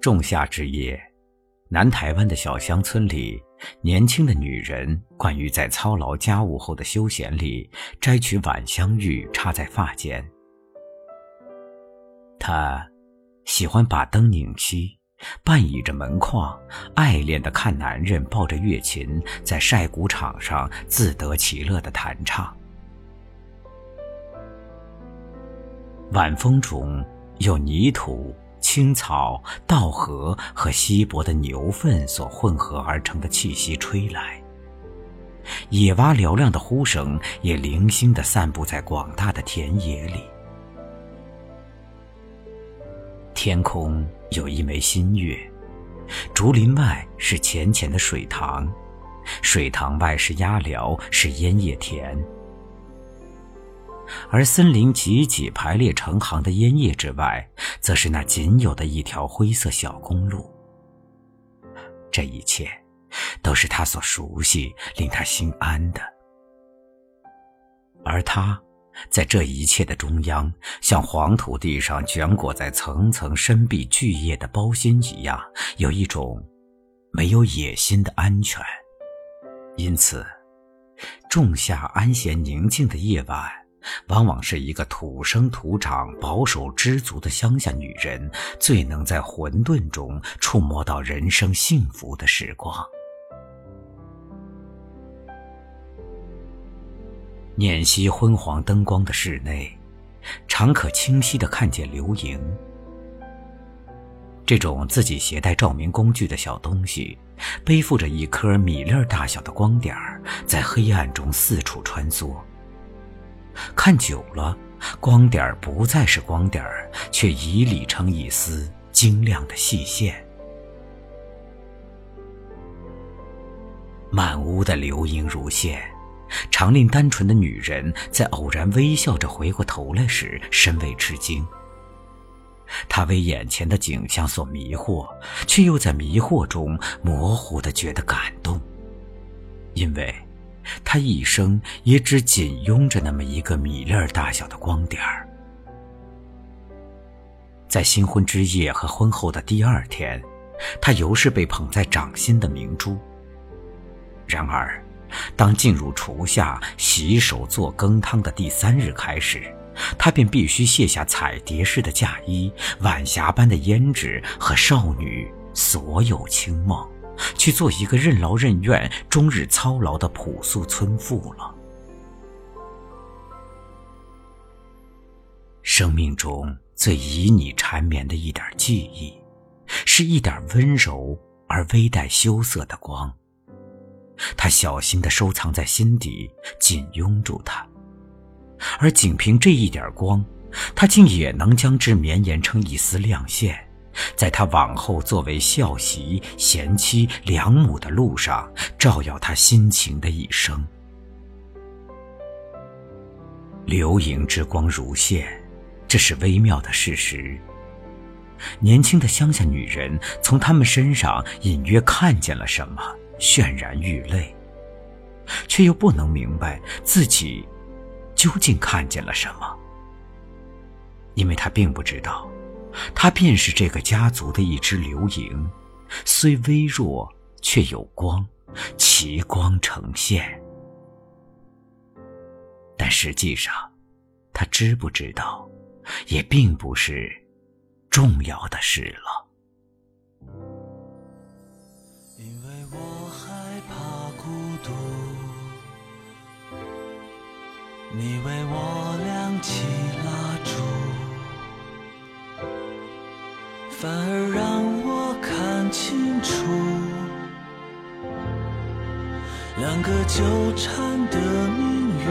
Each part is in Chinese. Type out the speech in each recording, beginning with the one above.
仲夏之夜，南台湾的小乡村里，年轻的女人惯于在操劳家务后的休闲里，摘取晚香玉插在发间。她喜欢把灯拧熄，半倚着门框，爱恋的看男人抱着月琴在晒谷场上自得其乐的弹唱。晚风中有泥土。青草、稻禾和稀薄的牛粪所混合而成的气息吹来，野蛙嘹亮的呼声也零星地散布在广大的田野里。天空有一枚新月，竹林外是浅浅的水塘，水塘外是鸭寮，是烟叶田。而森林挤挤排列成行的烟叶之外，则是那仅有的一条灰色小公路。这一切，都是他所熟悉、令他心安的。而他，在这一切的中央，像黄土地上卷裹在层层深碧巨叶的包心一样，有一种没有野心的安全。因此，仲夏安闲宁静的夜晚。往往是一个土生土长、保守知足的乡下女人，最能在混沌中触摸到人生幸福的时光。碾熄昏黄灯光的室内，常可清晰地看见流萤。这种自己携带照明工具的小东西，背负着一颗米粒大小的光点在黑暗中四处穿梭。看久了，光点儿不再是光点儿却已理成一丝晶亮的细线。满屋的流萤如线，常令单纯的女人在偶然微笑着回过头来时，深为吃惊。她为眼前的景象所迷惑，却又在迷惑中模糊的觉得感动，因为。他一生也只仅拥着那么一个米粒儿大小的光点儿。在新婚之夜和婚后的第二天，他犹是被捧在掌心的明珠。然而，当进入厨下洗手做羹汤的第三日开始，他便必须卸下彩蝶式的嫁衣、晚霞般的胭脂和少女所有清梦。去做一个任劳任怨、终日操劳的朴素村妇了。生命中最旖旎缠绵的一点记忆，是一点温柔而微带羞涩的光。他小心地收藏在心底，紧拥住它，而仅凭这一点光，他竟也能将之绵延成一丝亮线。在他往后作为孝媳、贤妻、良母的路上，照耀他心情的一生。流萤之光如线，这是微妙的事实。年轻的乡下女人从他们身上隐约看见了什么，泫然欲泪，却又不能明白自己究竟看见了什么，因为她并不知道。他便是这个家族的一只流萤，虽微弱，却有光，其光呈现。但实际上，他知不知道，也并不是重要的事了。因为我害怕孤独，你为我亮起蜡烛。反而让我看清楚，两个纠缠的命运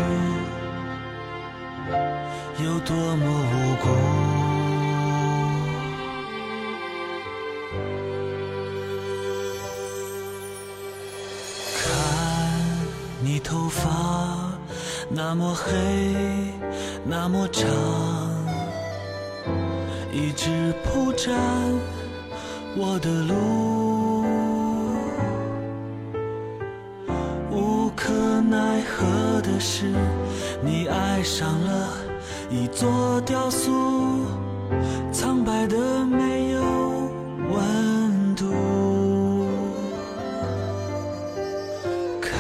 有多么无辜。看你头发那么黑，那么长。一直铺展我的路。无可奈何的是，你爱上了一座雕塑，苍白的没有温度。看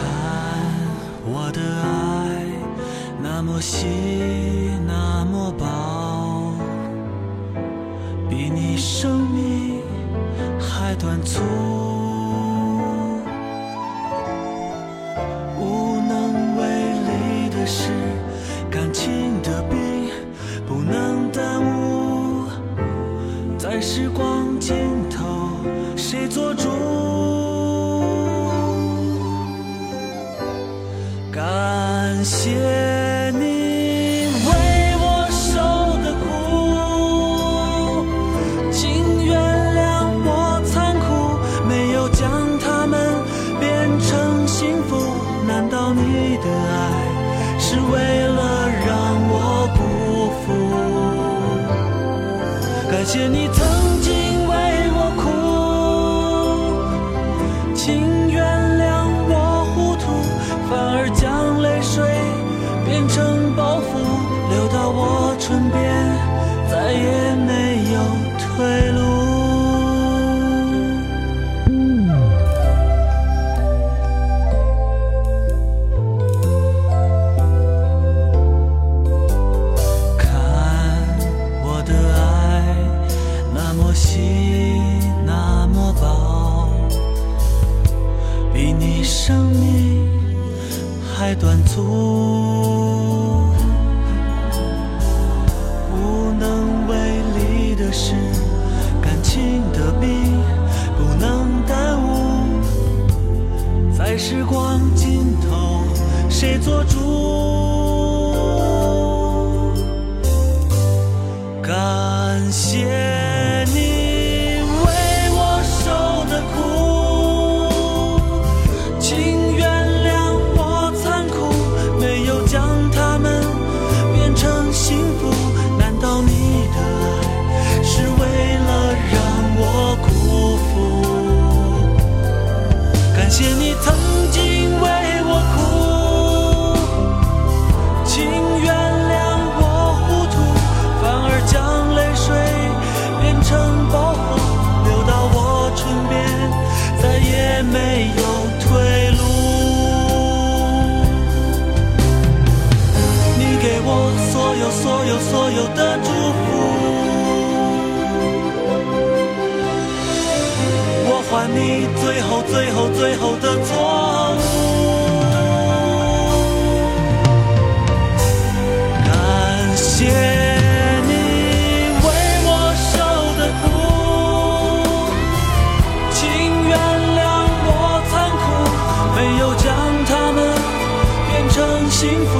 我的爱那么细。满足。谢你曾经为我哭请原谅我糊涂反而将泪水变成做主。所有的祝福我还你最后最后最后的错误感谢你为我受的苦。请原谅我残酷没有将他们变成幸福